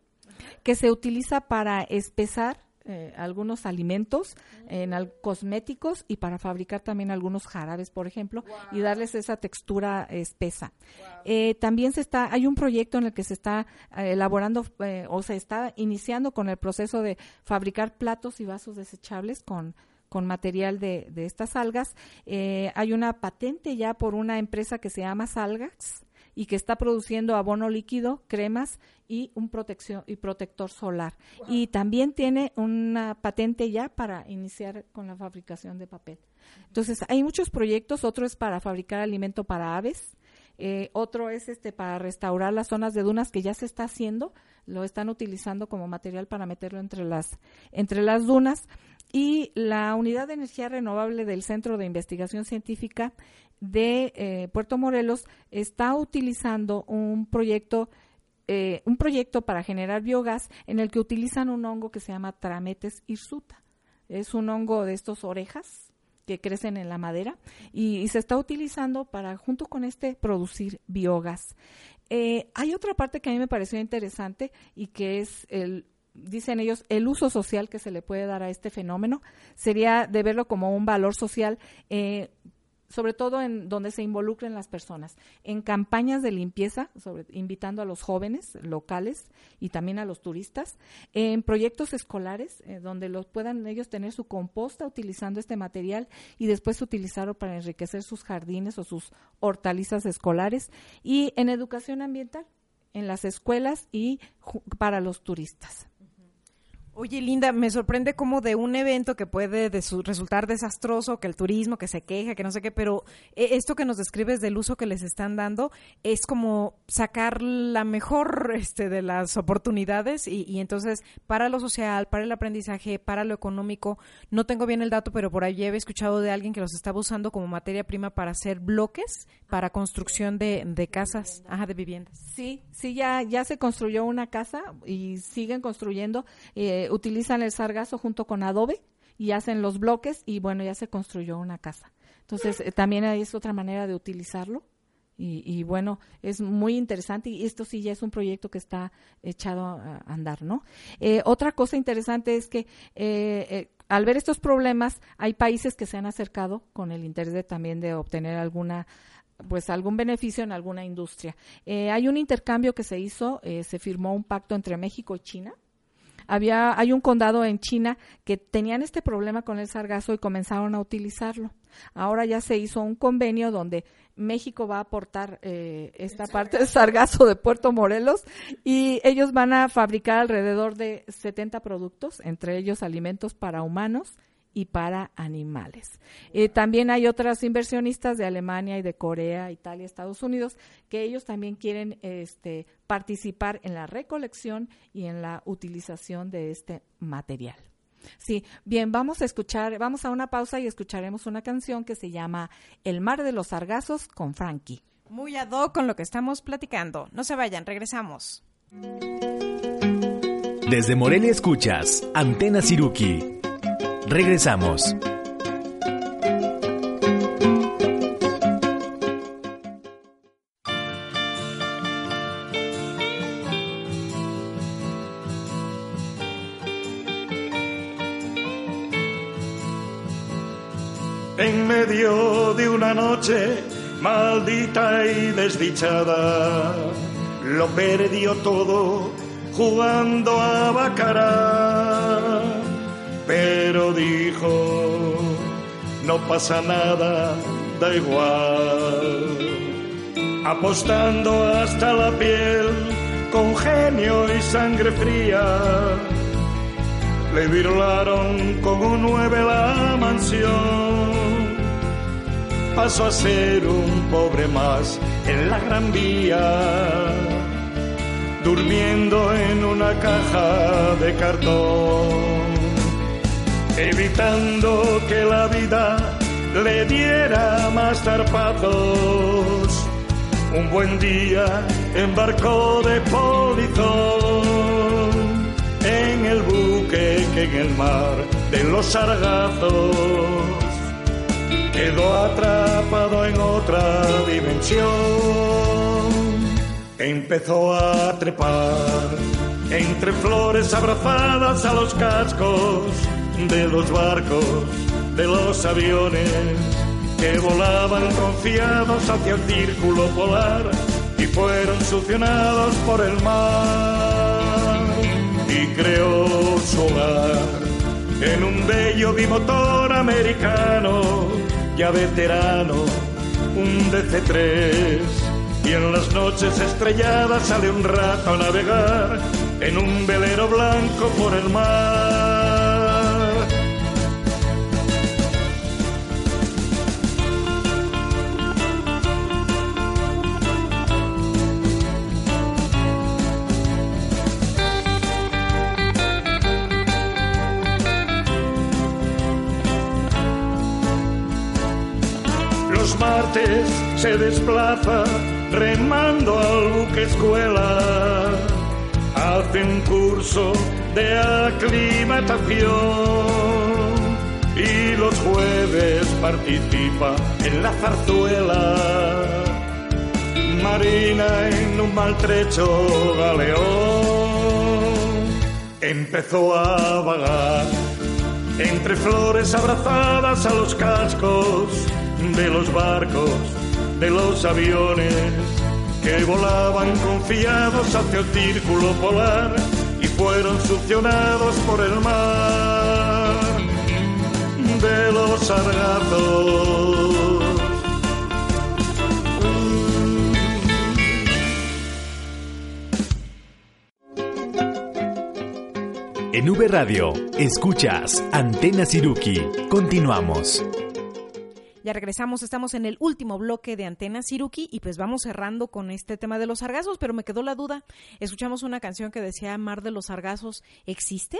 que se utiliza para espesar eh, algunos alimentos, en cosméticos y para fabricar también algunos jarabes, por ejemplo, y darles esa textura espesa. Eh, también se está, hay un proyecto en el que se está eh, elaborando o se está iniciando con el proceso de fabricar platos y vasos desechables con con material de, de estas algas. hay una patente ya por una empresa que se llama Salgax, y que está produciendo abono líquido, cremas y un protección y protector solar. Y también tiene una patente ya para iniciar con la fabricación de papel. Entonces, hay muchos proyectos, otro es para fabricar alimento para aves, eh, otro es este para restaurar las zonas de dunas que ya se está haciendo, lo están utilizando como material para meterlo entre las entre las dunas y la unidad de energía renovable del Centro de Investigación Científica de eh, Puerto Morelos está utilizando un proyecto eh, un proyecto para generar biogás en el que utilizan un hongo que se llama Trametes hirsuta. Es un hongo de estos orejas que crecen en la madera y, se está utilizando para, junto con este, producir biogás. Eh, hay otra parte que a mí me pareció interesante y que es el dicen ellos, el uso social que se le puede dar a este fenómeno sería de verlo como un valor social. Sobre todo en donde se involucren las personas, en campañas de limpieza, invitando a los jóvenes locales y también a los turistas, en proyectos escolares, eh, donde los puedan ellos tener su composta utilizando este material y después utilizarlo para enriquecer sus jardines o sus hortalizas escolares, y en educación ambiental, en las escuelas y para los turistas. Oye, Linda, me sorprende cómo de un evento que puede resultar desastroso, que el turismo, que se queja, que no sé qué, pero eh, esto que nos describes del uso que les están dando es como sacar la mejor este, de las oportunidades y, entonces para lo social, para el aprendizaje, para lo económico, no tengo bien el dato, pero por ahí he escuchado de alguien que los estaba usando como materia prima para hacer bloques para construcción de, de casas, ajá, de viviendas. Sí, sí, ya, ya se construyó una casa y siguen construyendo. Eh, utilizan el sargazo junto con adobe y hacen los bloques y bueno, ya se construyó una casa. Entonces, eh, también es otra manera de utilizarlo. Y, bueno, es muy interesante y esto sí ya es un proyecto que está echado a andar, ¿no? Eh, otra cosa interesante es que eh, al ver estos problemas, hay países que se han acercado con el interés de, también de obtener alguna pues algún beneficio en alguna industria. hay un intercambio que se hizo, se firmó un pacto entre México y China había, hay un condado en China que tenían este problema con el sargazo y comenzaron a utilizarlo. Ahora ya se hizo un convenio donde México va a aportar eh, esta parte del sargazo de Puerto Morelos y ellos van a fabricar alrededor de 70 productos, entre ellos alimentos para humanos y para animales. Eh, también hay otras inversionistas de Alemania y de Corea, Italia, Estados Unidos, que ellos también quieren este, participar en la recolección y en la utilización de este material. Sí, bien, vamos a escuchar, vamos a una pausa y escucharemos una canción que se llama El mar de los sargazos con Frankie. Muy ad hoc con lo que estamos platicando. No se vayan, regresamos. Desde Morelia escuchas Antena Siruki Regresamos. en medio de una noche maldita y desdichada. Lo perdió todo jugando a Bacará. Dijo, no pasa nada, da igual. Apostando hasta la piel, con genio y sangre fría, le virlaron con un nueve la mansión. Pasó a ser un pobre más en la gran vía, durmiendo en una caja de cartón evitando que la vida le diera más zarpazos. Un buen día embarcó de polizón en el buque que en el mar de los sargazos quedó atrapado en otra dimensión. Empezó a trepar entre flores abrazadas a los cascos de los barcos, de los aviones que volaban confiados hacia el círculo polar y fueron succionados por el mar. Y creó su hogar en un bello bimotor americano, ya veterano, un DC-3. Y en las noches estrelladas sale un rato a navegar en un velero blanco por el mar. Se desplaza remando al buque escuela. Hace un curso de aclimatación y los jueves participa en la zarzuela. Marina en un maltrecho galeón empezó a vagar entre flores abrazadas a los cascos de los barcos, de los aviones que volaban confiados hacia el círculo polar y fueron succionados por el mar de los sargazos. En V Radio, escuchas Antena Siruki. Continuamos. Regresamos, estamos en el último bloque de Antena Siruki y pues vamos cerrando con este tema de los sargazos, pero me quedó la duda. Escuchamos una canción que decía Mar de los Sargazos. ¿Existe?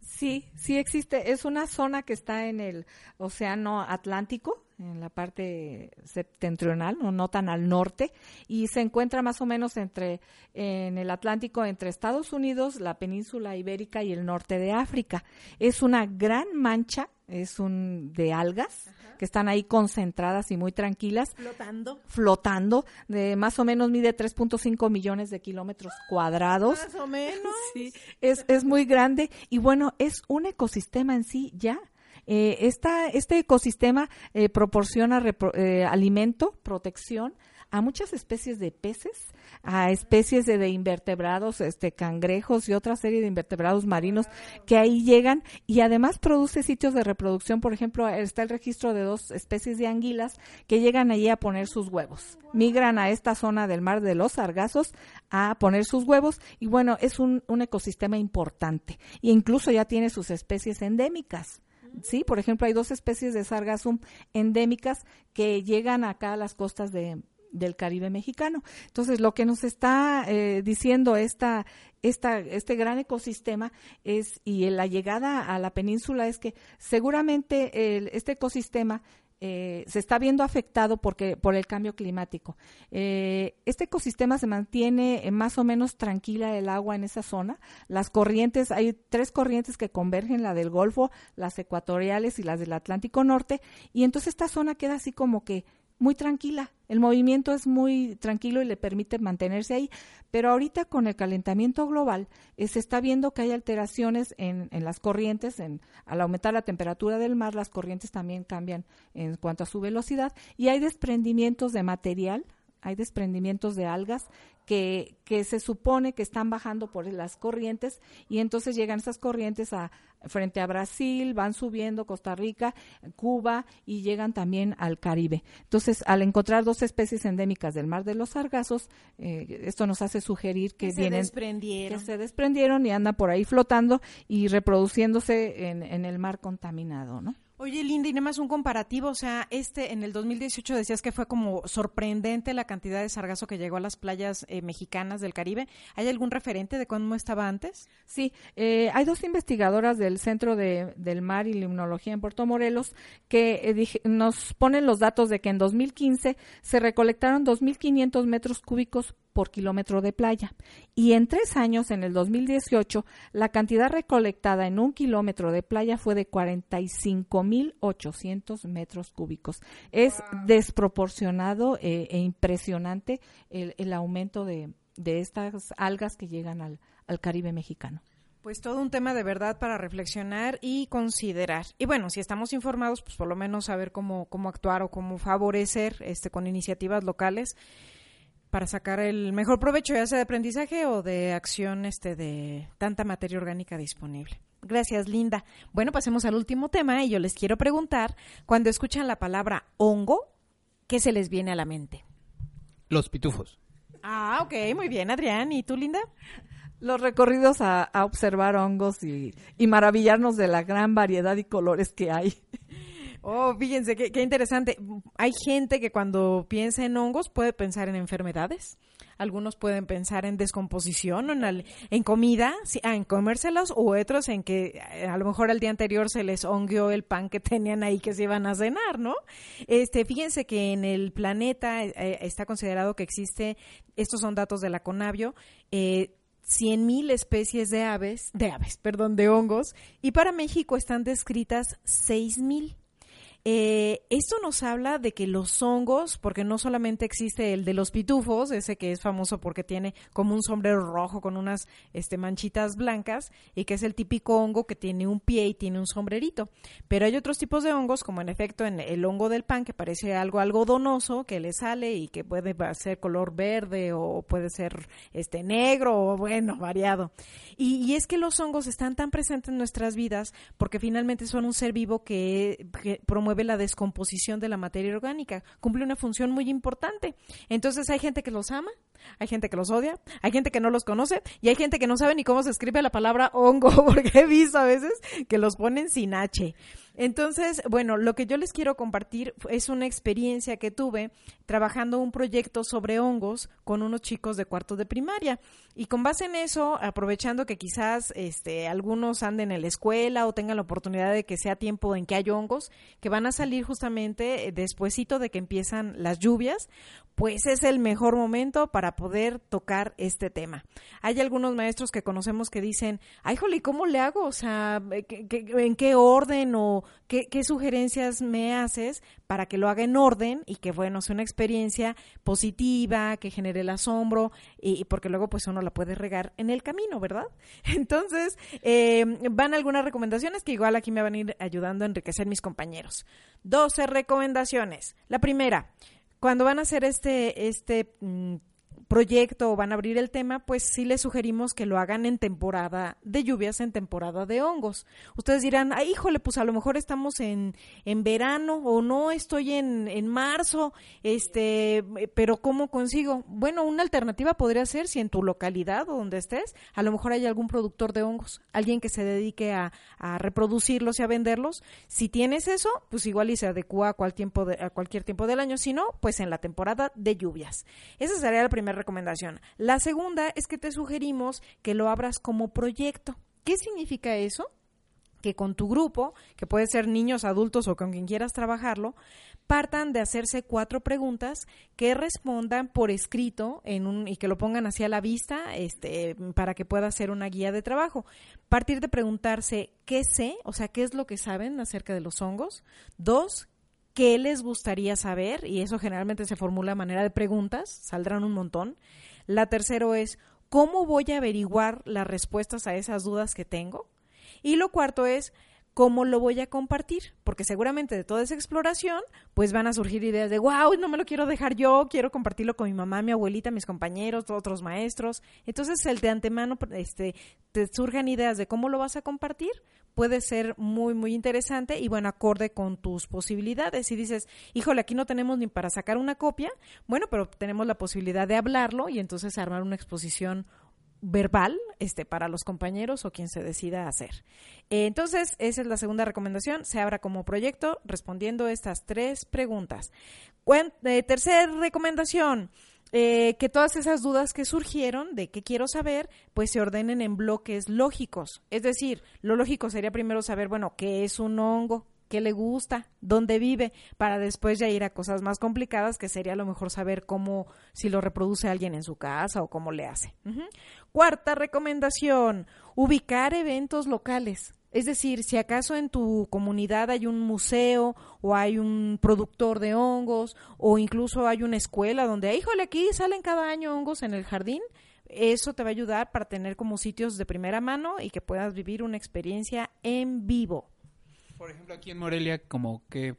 Sí, sí existe. Es una zona que está en el Océano Atlántico, en la parte septentrional, no, no tan al norte, y se encuentra más o menos entre en el Atlántico entre Estados Unidos, la península ibérica y el norte de África. Es una gran mancha, es un de algas que están ahí concentradas y muy tranquilas Flotando. flotando, de más o menos mide 3.5 millones de kilómetros cuadrados. Más o menos. Sí, es, es muy grande y bueno, es un ecosistema en sí ya. Eh, esta, este ecosistema eh, proporciona repro- eh, alimento, protección a muchas especies de peces, a especies de, de invertebrados, este cangrejos y otra serie de invertebrados marinos que ahí llegan y además produce sitios de reproducción. Por ejemplo, está el registro de dos especies de anguilas que llegan allí a poner sus huevos. Migran a esta zona del mar de los sargazos a poner sus huevos y bueno, es un, un ecosistema importante e incluso ya tiene sus especies endémicas. Sí, por ejemplo, hay dos especies de sargassum endémicas que llegan acá a las costas de, del Caribe mexicano. Entonces, lo que nos está eh, diciendo esta, este gran ecosistema es, y la llegada a la península es que seguramente el- este ecosistema eh, se está viendo afectado porque por el cambio climático. Eh, este ecosistema se mantiene eh, más o menos tranquila el agua en esa zona. Las corrientes, hay tres corrientes que convergen, la del Golfo, las ecuatoriales y las del Atlántico Norte, y entonces esta zona queda así como que muy tranquila. El movimiento es muy tranquilo y le permite mantenerse ahí. Pero ahorita con el calentamiento global eh, se está viendo que hay alteraciones en, en las corrientes. En, al aumentar la temperatura del mar, las corrientes también cambian en cuanto a su velocidad y hay desprendimientos de material hay desprendimientos de algas que, que se supone que están bajando por las corrientes y entonces llegan esas corrientes a frente a Brasil, van subiendo Costa Rica, Cuba y llegan también al Caribe. Entonces, al encontrar dos especies endémicas del mar de los sargazos, eh, esto nos hace sugerir que, vienen, se desprendieron. que se desprendieron y andan por ahí flotando y reproduciéndose en, en el mar contaminado, ¿no? Oye, Linda, y nada más un comparativo, o sea, este en el 2018 decías que fue como sorprendente la cantidad de sargazo que llegó a las playas eh, mexicanas del Caribe. ¿Hay algún referente de cómo estaba antes? Sí, eh, hay dos investigadoras del Centro de, del Mar y Limnología en Puerto Morelos que eh, dije- nos ponen los datos de que en 2015 se recolectaron 2.500 metros cúbicos por kilómetro de playa. Y en tres años, en el 2018, la cantidad recolectada en un kilómetro de playa fue de 45.800 metros cúbicos. Es desproporcionado eh, e impresionante el, el aumento de, de estas algas que llegan al, al Caribe mexicano. Pues todo un tema de verdad para reflexionar y considerar. Y bueno, si estamos informados, pues por lo menos saber cómo, cómo actuar o cómo favorecer este, con iniciativas locales para sacar el mejor provecho, ya sea de aprendizaje o de acción este, de tanta materia orgánica disponible. Gracias, Linda. Bueno, pasemos al último tema y yo les quiero preguntar, cuando escuchan la palabra hongo, ¿qué se les viene a la mente? Los pitufos. Ah, ok, muy bien, Adrián. ¿Y tú, Linda? Los recorridos a, a observar hongos y, y maravillarnos de la gran variedad y colores que hay. Oh, fíjense, qué, qué interesante. Hay gente que cuando piensa en hongos puede pensar en enfermedades. Algunos pueden pensar en descomposición, en, al- en comida, ah, en comérselos, o otros en que eh, a lo mejor el día anterior se les hongueó el pan que tenían ahí que se iban a cenar, ¿no? Este, fíjense que en el planeta eh, está considerado que existe, estos son datos de la Conavio, eh, 100.000 especies de aves, de aves, perdón, de hongos, y para México están descritas 6.000. Eh, esto nos habla de que los hongos, porque no solamente existe el de los pitufos, ese que es famoso porque tiene como un sombrero rojo con unas este, manchitas blancas y que es el típico hongo que tiene un pie y tiene un sombrerito. Pero hay otros tipos de hongos, como en efecto el hongo del pan, que parece algo algodonoso que le sale y que puede ser color verde o puede ser este negro o bueno, variado. Y, es que los hongos están tan presentes en nuestras vidas porque finalmente son un ser vivo que promueve la descomposición de la materia orgánica, cumple una función muy importante. Entonces hay gente que los ama, hay gente que los odia, hay gente que no los conoce y hay gente que no sabe ni cómo se escribe la palabra hongo, porque he visto a veces que los ponen sin H. Entonces, bueno, lo que yo les quiero compartir es una experiencia que tuve trabajando un proyecto sobre hongos con unos chicos de cuarto de primaria. Y con base en eso, aprovechando que quizás este, algunos anden en la escuela o tengan la oportunidad de que sea tiempo en que hay hongos, que van a salir justamente eh, despuesito de que empiezan las lluvias, pues es el mejor momento poder tocar este tema. Hay algunos maestros que conocemos que dicen, ay, jole, ¿cómo le hago? O sea, ¿qué- qué- ¿en qué orden o qué, sugerencias me haces para que lo haga en orden y que, bueno, sea una experiencia positiva, que genere el asombro y, porque luego pues uno la puede regar en el camino, ¿verdad? Entonces, eh, van algunas recomendaciones que igual aquí me van a ir ayudando a enriquecer mis compañeros. 12 recomendaciones. La primera, cuando van a hacer este, este mm, proyecto o van a abrir el tema, pues sí les sugerimos que lo hagan en temporada de lluvias, en temporada de hongos. Ustedes dirán, ay, híjole, pues a lo mejor estamos en, en verano o no, estoy en, en marzo, este, pero ¿cómo consigo? Bueno, una alternativa podría ser si en tu localidad o donde estés, a lo mejor hay algún productor de hongos, alguien que se dedique a, a reproducirlos y a venderlos. Si tienes eso, pues igual y se adecua a, cual tiempo de- a cualquier tiempo del año, si no, pues en la temporada de lluvias. Esa sería la primera recomendación. La segunda es que te sugerimos que lo abras como proyecto. ¿Qué significa eso? que con tu grupo, que puede ser niños, adultos o con quien quieras trabajarlo, partan de hacerse cuatro preguntas que respondan por escrito en un, y que lo pongan hacia la vista este, para que pueda ser una guía de trabajo. Partir de preguntarse qué sé, o sea, qué es lo que saben acerca de los hongos. Dos, qué les gustaría saber, y eso generalmente se formula a manera de preguntas, saldrán un montón. La tercera es, ¿cómo voy a averiguar las respuestas a esas dudas que tengo? Y lo cuarto es, ¿cómo lo voy a compartir? Porque seguramente de toda esa exploración, pues van a surgir ideas de, wow, no me lo quiero dejar yo, quiero compartirlo con mi mamá, mi abuelita, mis compañeros, otros maestros. Entonces, el de antemano, este, te surjan ideas de cómo lo vas a compartir, puede ser muy, muy interesante y bueno, acorde con tus posibilidades. Si dices, híjole, aquí no tenemos ni para sacar una copia, bueno, pero tenemos la posibilidad de hablarlo y entonces armar una exposición verbal este para los compañeros o quien se decida hacer. Eh, entonces, esa es la segunda recomendación, se abra como proyecto respondiendo estas tres preguntas. Eh, tercera recomendación, eh, que todas esas dudas que surgieron de qué quiero saber, pues se ordenen en bloques lógicos. Es decir, lo lógico sería primero saber, bueno, qué es un hongo, qué le gusta, dónde vive, para después ya ir a cosas más complicadas, que sería a lo mejor saber cómo, si lo reproduce alguien en su casa o cómo le hace. Cuarta recomendación, ubicar eventos locales. Es decir, si acaso en tu comunidad hay un museo o hay un productor de hongos o incluso hay una escuela donde, híjole, aquí salen cada año hongos en el jardín, eso te va a ayudar para tener como sitios de primera mano y que puedas vivir una experiencia en vivo. Por ejemplo, aquí en Morelia, como qué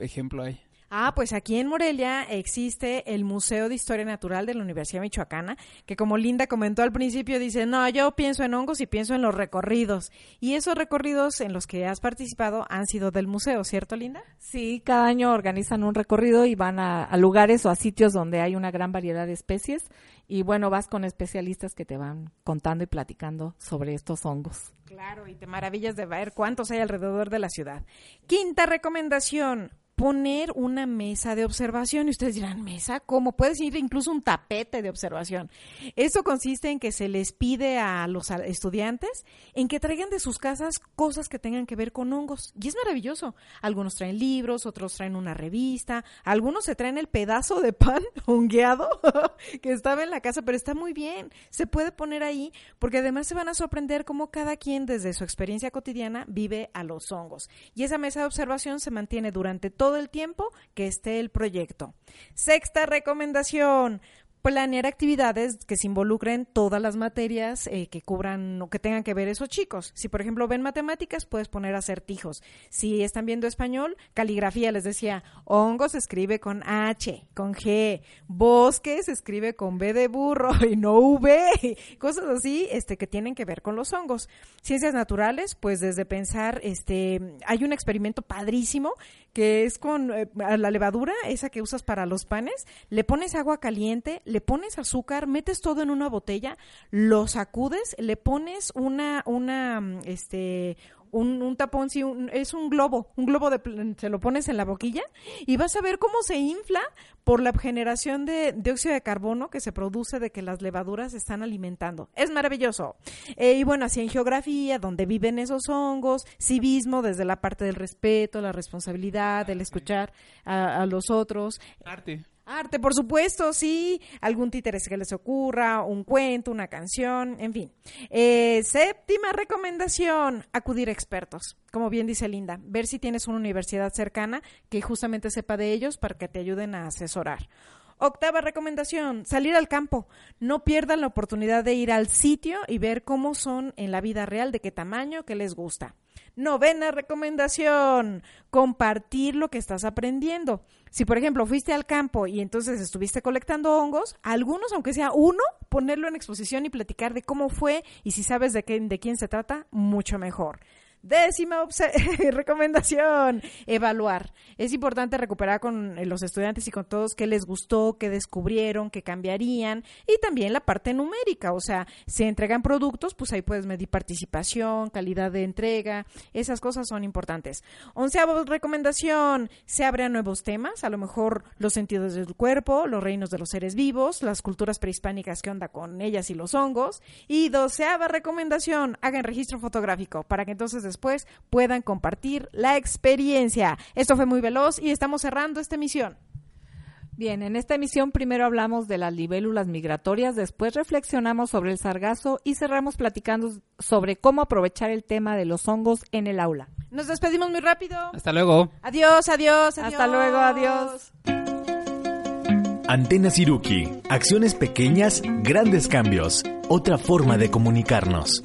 ejemplo hay? Ah, pues aquí en Morelia existe el Museo de Historia Natural de la Universidad Michoacana, que como Linda comentó al principio, dice, no, yo pienso en hongos y pienso en los recorridos. Y esos recorridos en los que has participado han sido del museo, ¿cierto, Linda? Sí, cada año organizan un recorrido y van a, a lugares o a sitios donde hay una gran variedad de especies. Y bueno, vas con especialistas que te van contando y platicando sobre estos hongos. Claro, y te maravillas de ver cuántos hay alrededor de la ciudad. Quinta recomendación, poner una mesa de observación. Y ustedes dirán, ¿mesa? ¿Cómo? Puedes ir incluso un tapete de observación. Esto consiste en que se les pide a los estudiantes en que traigan de sus casas cosas que tengan que ver con hongos. Y es maravilloso. Algunos traen libros, otros traen una revista, algunos se traen el pedazo de pan hongueado que estaba en la casa, pero está muy bien. Se puede poner ahí porque además se van a sorprender cómo cada quien desde su experiencia cotidiana vive a los hongos. Y esa mesa de observación se mantiene durante todo todo el tiempo que esté el proyecto. Sexta recomendación, planear actividades que se involucren todas las materias eh, que cubran o que tengan que ver esos chicos. Si, por ejemplo, ven matemáticas, puedes poner acertijos. Si están viendo español, caligrafía, les decía, hongo se escribe con H, con G, bosque se escribe con B de burro y no V, cosas así este, que tienen que ver con los hongos. Ciencias naturales, pues desde pensar, este, hay un experimento padrísimo que es con eh, la levadura, esa que usas para los panes, le pones agua caliente, le pones azúcar, metes todo en una botella, lo sacudes, le pones una, una, mm, este, un, un tapón, sí, es un globo, un globo de, se lo pones en la boquilla y vas a ver cómo se infla por la generación de dióxido de carbono que se produce de que las levaduras se están alimentando. Es maravilloso. Eh, y bueno, así en geografía, donde viven esos hongos, civismo desde la parte del respeto, la responsabilidad, del escuchar a, a los otros. Arte. Arte, por supuesto, sí. Algún títere que les ocurra, un cuento, una canción, en fin. Eh, séptima recomendación, acudir a expertos. Como bien dice Linda, ver si tienes una universidad cercana que justamente sepa de ellos para que te ayuden a asesorar. Octava recomendación, salir al campo. No pierdan la oportunidad de ir al sitio y ver cómo son en la vida real, de qué tamaño, qué les gusta. Novena recomendación, compartir lo que estás aprendiendo. Si, por ejemplo, fuiste al campo y entonces estuviste colectando hongos, algunos, aunque sea uno, ponerlo en exposición y platicar de cómo fue y si sabes de, qué, de quién se trata, mucho mejor. Décima recomendación, evaluar. Es importante recuperar con los estudiantes y con todos qué les gustó, qué descubrieron, qué cambiarían y también la parte numérica, o sea, si entregan productos, pues ahí puedes medir participación, calidad de entrega, esas cosas son importantes. Onceava recomendación, se abre a nuevos temas, a lo mejor los sentidos del cuerpo, los reinos de los seres vivos, las culturas prehispánicas, qué onda con ellas y los hongos. Y doceava recomendación, hagan registro fotográfico para que entonces después puedan compartir la experiencia. Esto fue muy veloz y estamos cerrando esta emisión. Bien, en esta emisión primero hablamos de las libélulas migratorias, después reflexionamos sobre el sargazo y cerramos platicando sobre cómo aprovechar el tema de los hongos en el aula. Nos despedimos muy rápido. Hasta luego. Adiós, adiós, adiós. Hasta luego, adiós. Antena Siruki. Acciones pequeñas, grandes cambios. Otra forma de comunicarnos.